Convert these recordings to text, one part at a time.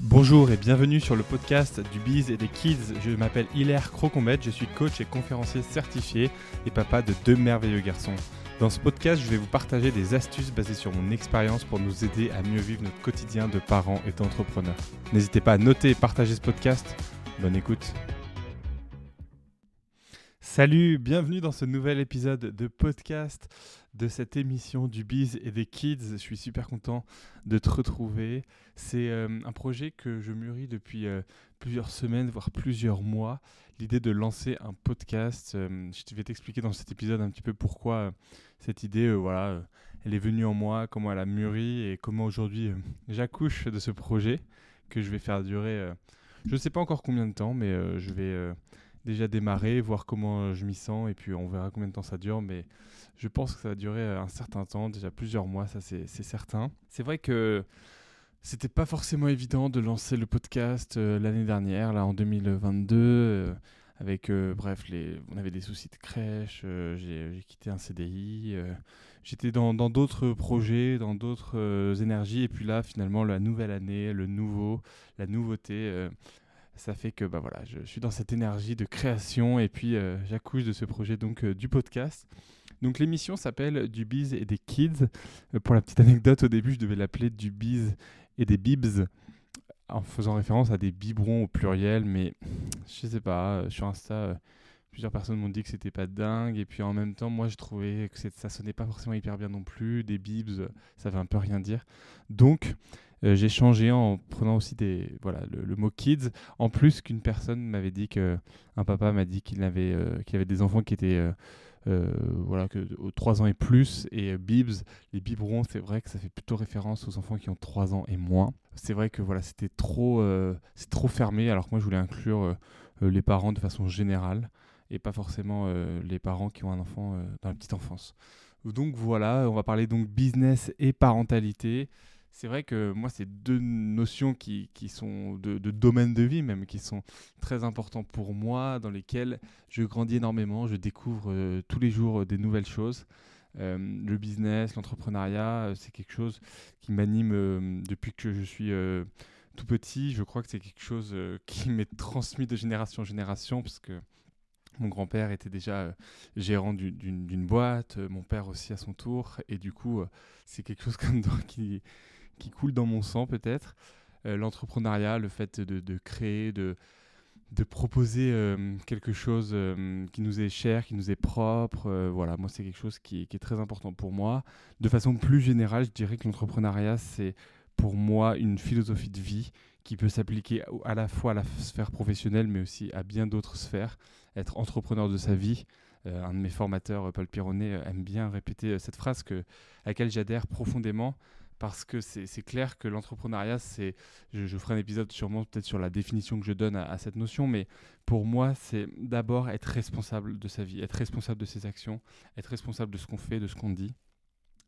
Bonjour et bienvenue sur le podcast du Biz et des Kids. Je m'appelle Hilaire Crocombette, je suis coach et conférencier certifié et papa de deux merveilleux garçons. Dans ce podcast, je vais vous partager des astuces basées sur mon expérience pour nous aider à mieux vivre notre quotidien de parents et d'entrepreneurs. N'hésitez pas à noter et partager ce podcast. Bonne écoute. Salut, bienvenue dans ce nouvel épisode de podcast de cette émission du Biz et des Kids. Je suis super content de te retrouver. C'est euh, un projet que je mûris depuis euh, plusieurs semaines, voire plusieurs mois. L'idée de lancer un podcast. Euh, je vais t'expliquer dans cet épisode un petit peu pourquoi cette idée, voilà, elle est venue en moi, comment elle a mûri et comment aujourd'hui j'accouche de ce projet que je vais faire durer. je ne sais pas encore combien de temps, mais je vais déjà démarrer, voir comment euh, je m'y sens, et puis on verra combien de temps ça dure. Mais je pense que ça va durer euh, un certain temps, déjà plusieurs mois, ça c'est certain. C'est vrai que c'était pas forcément évident de lancer le podcast euh, l'année dernière, là en 2022. avec, bref, les, on avait des soucis de crèche, j'ai quitté un CDI, j'étais dans d'autres projets, dans d'autres énergies, et puis là, finalement, la nouvelle année, le nouveau, la nouveauté ça fait que bah voilà, je, suis dans cette énergie de création et puis euh, j'accouche de ce projet donc euh, du podcast. Donc l'émission s'appelle Du Biz et des Kids. Euh, pour la petite anecdote, au début, je devais l'appeler Du Biz et des Bibs en faisant référence à des biberons au pluriel, mais je sais pas, sur Insta, plusieurs personnes m'ont dit que c'était pas dingue et puis en même temps, moi je trouvais que ça sonnait pas forcément hyper bien non plus, des Bibs, ça veut un peu rien dire. Donc euh, j'ai changé en prenant aussi des, voilà, le, mot kids. En plus qu'une personne m'avait dit que un papa m'a dit qu'il avait, euh, qu'il avait des enfants qui étaient euh, voilà, que, aux 3 ans et plus. Et Bibs, les biberons, c'est vrai que ça fait plutôt référence aux enfants qui ont 3 ans et moins. C'est vrai que voilà, c'était trop, c'est trop fermé, alors que moi je voulais inclure les parents de façon générale et pas forcément les parents qui ont un enfant dans la petite enfance. Donc voilà, on va parler donc business et parentalité c'est vrai que moi, c'est deux notions qui, qui sont de, de, domaine de vie même, qui sont très importants pour moi, dans lesquelles je grandis énormément, je découvre euh, tous les jours euh, des nouvelles choses. Euh, le business, l'entrepreneuriat, c'est quelque chose qui m'anime depuis que je suis tout petit. Je crois que c'est quelque chose qui m'est transmis de génération en génération, parce que mon grand-père était déjà gérant d'une boîte, mon père aussi à son tour, et du coup, c'est quelque chose comme qui, qui coule dans mon sang peut-être. Euh, l'entrepreneuriat, le fait de, créer, de, de proposer euh, quelque chose euh, qui nous est cher, qui nous est propre. voilà, moi, c'est quelque chose qui, est très important pour moi. De façon plus générale, je dirais que l'entrepreneuriat, c'est pour moi une philosophie de vie qui peut s'appliquer à la fois à la sphère professionnelle, mais aussi à bien d'autres sphères. Être entrepreneur de sa vie. un de mes formateurs, Paul Pironnet, aime bien répéter cette phrase à laquelle j'adhère profondément parce que c'est clair que l'entrepreneuriat, c'est, je, ferai un épisode sûrement peut-être sur la définition que je donne à, cette notion, mais pour moi, c'est d'abord être responsable de sa vie, être responsable de ses actions, être responsable de ce qu'on fait, de ce qu'on dit,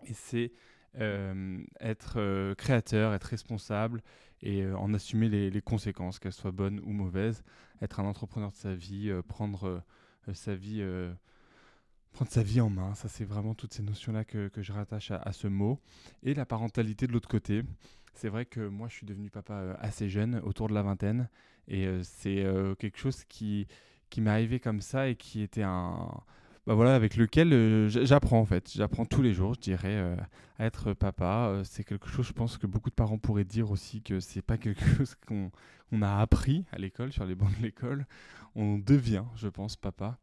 et c'est euh, être euh, créateur, être responsable et euh, en assumer les, les conséquences, qu'elles soient bonnes ou mauvaises, être un entrepreneur de sa vie, prendre sa vie prendre sa vie en main. Ça, c'est vraiment toutes ces notions-là que, que, je rattache à, ce mot. Et la parentalité de l'autre côté. C'est vrai que moi, je suis devenu papa euh, assez jeune, autour de la vingtaine. Et euh, c'est euh, quelque chose qui, qui m'est arrivé comme ça et qui était un. Bah voilà, avec lequel j'apprends en fait. J'apprends tous les jours, je dirais, à être papa. c'est quelque chose, je pense, que beaucoup de parents pourraient dire aussi que c'est pas quelque chose qu'on a appris à l'école, sur les bancs de l'école. On devient, je pense, papa.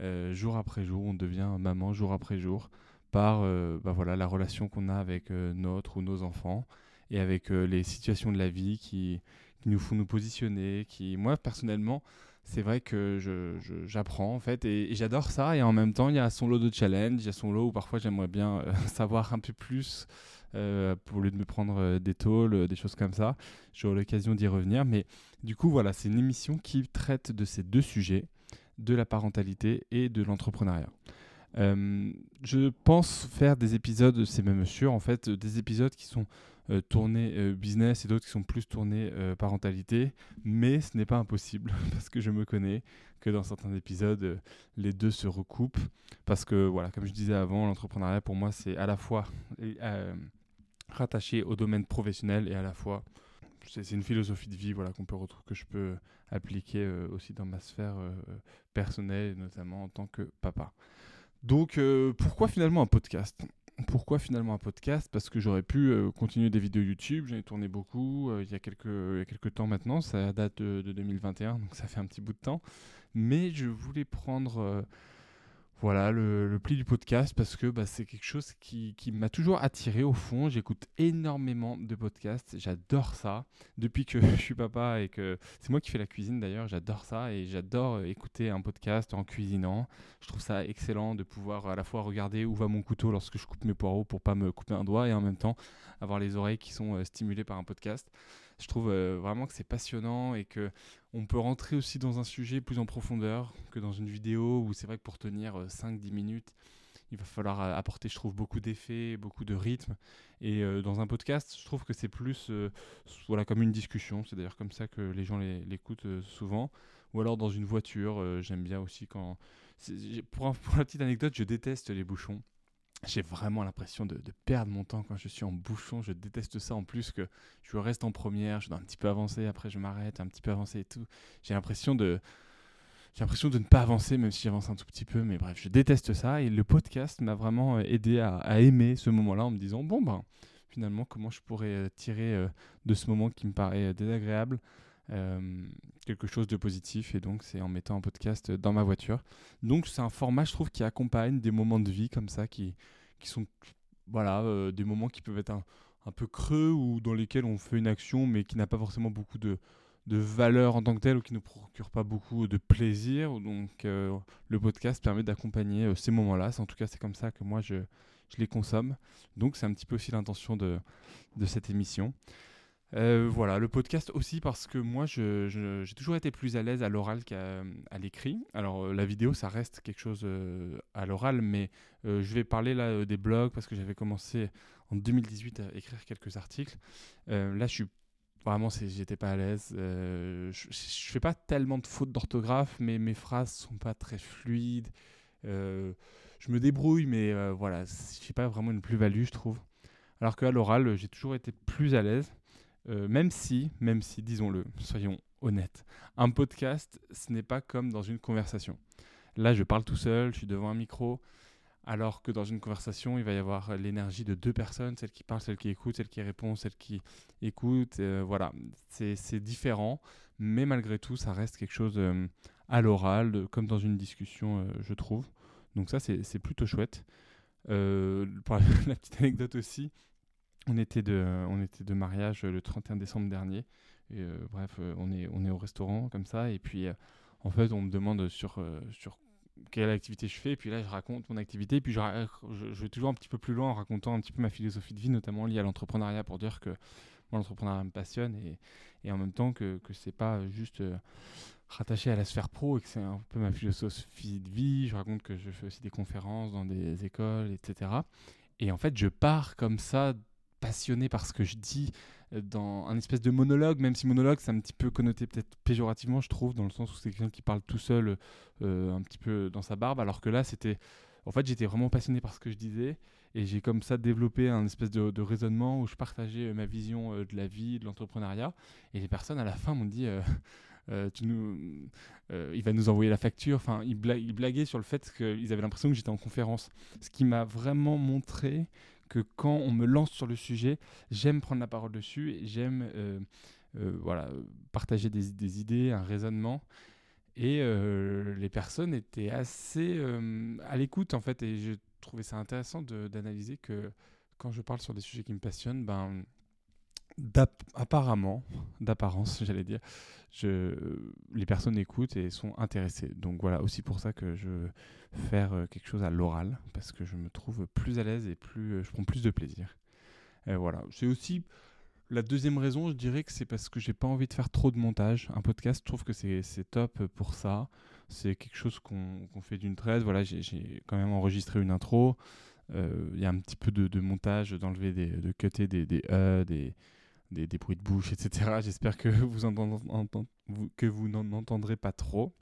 Euh, jour après jour, on devient maman jour après jour par euh, bah voilà, la relation qu'on a avec euh, notre ou nos enfants et avec les situations de la vie qui, nous font nous positionner. Qui, moi, personnellement, c'est vrai que j'apprends en fait et, j'adore ça. Et en même temps, il y a son lot de challenge, il y a son lot où parfois j'aimerais bien savoir un peu plus. pour lieu de me prendre des tôles, des choses comme ça. J'aurai l'occasion d'y revenir. Mais du coup, voilà, c'est une émission qui traite de ces deux sujets de la parentalité et de l'entrepreneuriat. Euh, je pense faire des épisodes, c'est même sûr, en fait, des épisodes qui sont euh, tournés euh, business et d'autres qui sont plus tournés parentalité, mais ce n'est pas impossible parce que je me connais que dans certains épisodes, les deux se recoupent parce que, voilà, comme je disais avant, l'entrepreneuriat pour moi, c'est à la fois rattaché au domaine professionnel et à la fois c'est une philosophie de vie voilà, qu'on peut retrouver, que je peux appliquer euh, aussi dans ma sphère euh, personnelle, notamment en tant que papa. Donc, pourquoi finalement un podcast? Pourquoi finalement un podcast? Parce que j'aurais pu continuer des vidéos YouTube, j'en ai tourné beaucoup il, y a quelques, temps maintenant, ça date de, 2021, donc ça fait un petit bout de temps. Mais je voulais prendre voilà, le, pli du podcast, parce que bah, c'est quelque chose qui, m'a toujours attiré au fond. J'écoute énormément de podcasts, j'adore ça. Depuis que je suis papa et que c'est moi qui fais la cuisine d'ailleurs, j'adore ça et j'adore euh, écouter un podcast en cuisinant. Je trouve ça excellent de pouvoir à la fois regarder où va mon couteau lorsque je coupe mes poireaux pour pas me couper un doigt et en même temps avoir les oreilles qui sont euh, stimulées par un podcast je trouve euh, vraiment que c'est passionnant et que on peut rentrer aussi dans un sujet plus en profondeur que dans une vidéo où c'est vrai que pour tenir 5-10 euh, minutes, il va falloir euh, apporter, je trouve, beaucoup d'effets, beaucoup de rythme. Et dans un podcast, je trouve que c'est plus voilà, comme une discussion. C'est d'ailleurs comme ça que les gens l'écoutent souvent. Ou alors dans une voiture, j'aime bien aussi quand... Pour, pour la petite anecdote, je déteste les bouchons j'ai vraiment l'impression de, perdre mon temps quand je suis en bouchon. Je déteste ça en plus que je reste en première, je dois un petit peu avancer, après je m'arrête, un petit peu avancer et tout. J'ai l'impression de j'ai l'impression de ne pas avancer même si j'avance un tout petit peu. Mais bref, je déteste ça et le podcast m'a vraiment euh, aidé à, aimer ce moment-là en me disant bon ben finalement comment je pourrais euh, tirer euh, de ce moment qui me paraît désagréable quelque chose de positif et donc c'est en mettant un podcast dans ma voiture. Donc c'est un format je trouve qui accompagne des moments de vie comme ça qui, qui sont voilà euh, des moments qui peuvent être un, un, peu creux ou dans lesquels on fait une action mais qui n'a pas forcément beaucoup de, de valeur en tant que telle ou qui ne procure pas beaucoup de plaisir. Donc euh, le podcast permet d'accompagner euh, ces moments-là. En tout cas c'est comme ça que moi je, je les consomme. Donc c'est un petit peu aussi l'intention de, de cette émission. Euh, voilà, le podcast aussi parce que moi, j'ai toujours été plus à l'aise à l'oral qu'à l'écrit. Alors, euh, la vidéo, ça reste quelque chose euh, à l'oral, mais je vais parler là des blogs parce que j'avais commencé en 2018 à écrire quelques articles. là, je suis vraiment, j'étais pas à l'aise. je, je fais pas tellement de fautes d'orthographe, mais mes phrases sont pas très fluides. je me débrouille, mais voilà, j'ai pas vraiment une plus-value, je trouve. Alors qu'à l'oral, j'ai toujours été plus à l'aise. Euh, même si, même si, disons-le, soyons honnêtes, un podcast, ce n'est pas comme dans une conversation. Là, je parle tout seul, je suis devant un micro, alors que dans une conversation, il va y avoir l'énergie de deux personnes, celle qui parle, celle qui écoute, celle qui répond, celle qui écoute. Euh, voilà, c'est différent, mais malgré tout, ça reste quelque chose euh, à l'oral, comme dans une discussion, je trouve. Donc ça, c'est plutôt chouette. la petite anecdote aussi, on était de, on était de mariage le 31 décembre dernier. Et, euh, bref, euh, on, est, on est au restaurant comme ça. Et puis, euh, en fait, on me demande sur, sur quelle activité je fais. Et puis là, je raconte mon activité. Et puis, je, je, vais toujours un petit peu plus loin en racontant un petit peu ma philosophie de vie, notamment liée à l'entrepreneuriat, pour dire que moi, l'entrepreneuriat me passionne. Et, et, en même temps, que, que c'est pas juste rattaché à la sphère pro et que c'est un peu ma philosophie de vie. Je raconte que je fais aussi des conférences dans des écoles, etc. Et en fait, je pars comme ça passionné par ce que je dis euh, dans un espèce de monologue, même si monologue c'est un petit peu connoté peut-être péjorativement, je trouve, dans le sens où c'est quelqu'un qui parle tout seul, euh, un petit peu dans sa barbe, alors que là c'était, en fait j'étais vraiment passionné par ce que je disais et j'ai comme ça développé un espèce de, raisonnement où je partageais euh, ma vision de la vie, de l'entrepreneuriat et les personnes à la fin m'ont dit tu nous, il va nous envoyer la facture. Enfin, ils, blaguaient sur le fait qu'ils avaient l'impression que j'étais en conférence. Ce qui m'a vraiment montré que quand on me lance sur le sujet, j'aime prendre la parole dessus et j'aime euh, euh, voilà, partager des, idées, un raisonnement. Et euh, les personnes étaient assez à l'écoute en fait, et je trouvais ça intéressant d'analyser que quand je parle sur des sujets qui me passionnent, ben, apparemment, d'apparence, j'allais dire, je, les personnes écoutent et sont intéressées. Donc voilà, aussi pour ça que je veux faire euh, quelque chose à l'oral, parce que je me trouve plus à l'aise et plus, euh, je prends plus de plaisir. Et voilà, c'est aussi la deuxième raison, je dirais que c'est parce que j'ai pas envie de faire trop de montage. Un podcast, je trouve que c'est top pour ça. C'est quelque chose qu'on fait d'une traite. Voilà, j'ai quand même enregistré une intro. Euh, il y a un petit peu de, montage, d'enlever de cutter des, des E, des, des, des, bruits de bouche, etc. J'espère que vous, que vous n'en entendrez pas trop.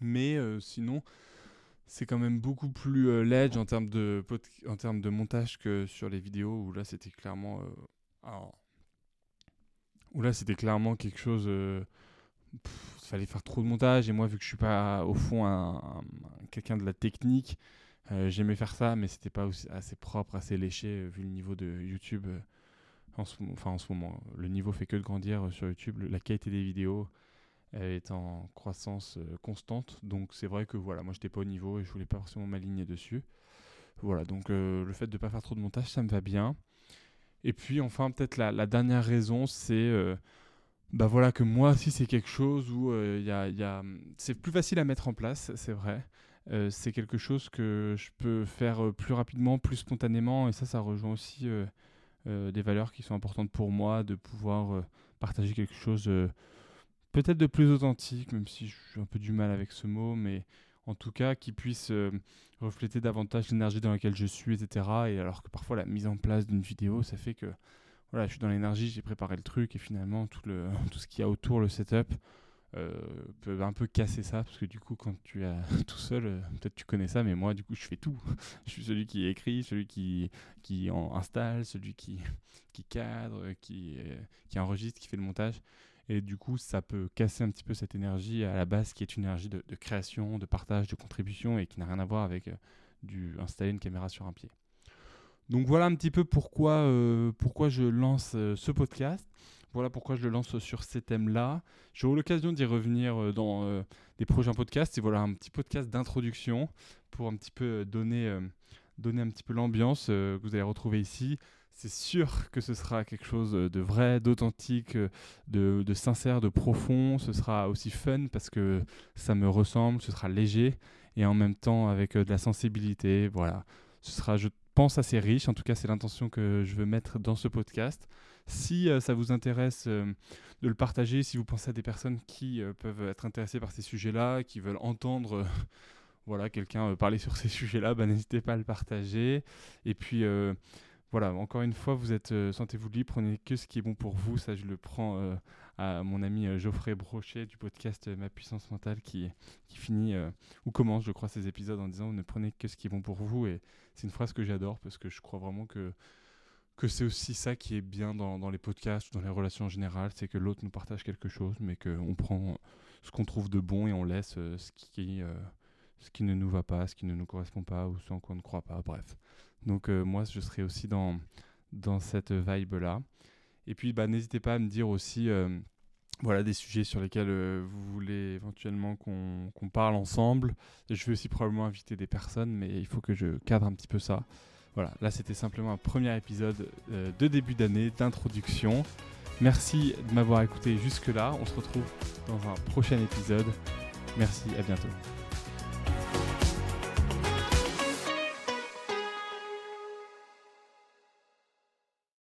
Mais euh, sinon, c'est quand même beaucoup plus euh, ledge en termes, de en termes de montage que sur les vidéos où là c'était clairement. Euh, où là c'était clairement quelque chose. Il fallait faire trop de montage et moi vu que je suis pas au fond un, quelqu'un de la technique, j'aimais faire ça mais c'était pas assez propre, assez léché vu le niveau de YouTube en ce, enfin en ce moment. Le niveau fait que de grandir sur YouTube, la qualité des vidéos est en croissance constante donc c'est vrai que voilà moi j'étais pas au niveau et je voulais pas forcément m'aligner dessus. Voilà, donc le fait de ne pas faire trop de montage, ça me va bien. Et puis enfin, peut-être la, dernière raison, c'est euh, bah voilà, que moi aussi, c'est quelque chose où euh, y a, c'est plus facile à mettre en place, c'est vrai. Euh, c'est quelque chose que je peux faire plus rapidement, plus spontanément, et ça, ça rejoint aussi des valeurs qui sont importantes pour moi, de pouvoir partager quelque chose peut-être de plus authentique, même si j'ai un peu du mal avec ce mot, mais en tout cas qui puisse euh, refléter davantage l'énergie dans laquelle je suis, etc. Et alors que parfois la mise en place d'une vidéo, ça fait que voilà, je suis dans l'énergie, j'ai préparé le truc et finalement tout, le, tout ce qu'il y a autour, le setup, euh, peut un peu casser ça parce que du coup quand tu es tout seul, euh, peut-être tu connais ça, mais moi du coup je fais tout. je suis celui qui écrit, celui qui, qui en installe, celui qui, qui cadre, qui, qui enregistre, qui fait le montage. Et du coup, ça peut casser un petit peu cette énergie à la base qui est une énergie de, création, de partage, de contribution et qui n'a rien à voir avec euh, du, installer une caméra sur un pied. Donc voilà un petit peu pourquoi, euh, pourquoi je lance euh, ce podcast. Voilà pourquoi je le lance sur ces thèmes-là. J'aurai l'occasion d'y revenir dans des prochains podcasts. Et voilà un petit podcast d'introduction pour un petit peu donner, donner un petit peu l'ambiance que vous allez retrouver ici c'est sûr que ce sera quelque chose de vrai, d'authentique, de, de, sincère, de profond. Ce sera aussi fun parce que ça me ressemble, ce sera léger et en même temps avec euh, de la sensibilité. Voilà, ce sera, je pense, assez riche. En tout cas, c'est l'intention que je veux mettre dans ce podcast. Si euh, ça vous intéresse euh, de le partager, si vous pensez à des personnes qui peuvent être intéressées par ces sujets-là, qui veulent entendre voilà, quelqu'un parler sur ces sujets-là, bah, n'hésitez pas à le partager. Et puis, voilà, encore une fois, vous êtes euh, sentez-vous libre, prenez que ce qui est bon pour vous. Ça, je le prends euh, à mon ami euh, Geoffrey Brochet du podcast Ma puissance mentale qui, qui finit ou commence, je crois, ces épisodes en disant ne prenez que ce qui est bon pour vous. Et c'est une phrase que j'adore parce que je crois vraiment que que c'est aussi ça qui est bien dans, les podcasts, dans les relations en général, c'est que l'autre nous partage quelque chose, mais qu'on prend ce qu'on trouve de bon et on laisse ce qui ce qui ne nous va pas, ce qui ne nous correspond pas ou ce en quoi on ne croit pas. Bref. Donc euh, moi, je serai aussi dans, dans cette vibe-là. Et puis, bah, n'hésitez pas à me dire aussi euh, voilà, des sujets sur lesquels euh, vous voulez éventuellement qu'on parle ensemble. je vais aussi probablement inviter des personnes, mais il faut que je cadre un petit peu ça. Voilà, là c'était simplement un premier épisode de début d'année, d'introduction. Merci de m'avoir écouté jusque-là. On se retrouve dans un prochain épisode. Merci, à bientôt.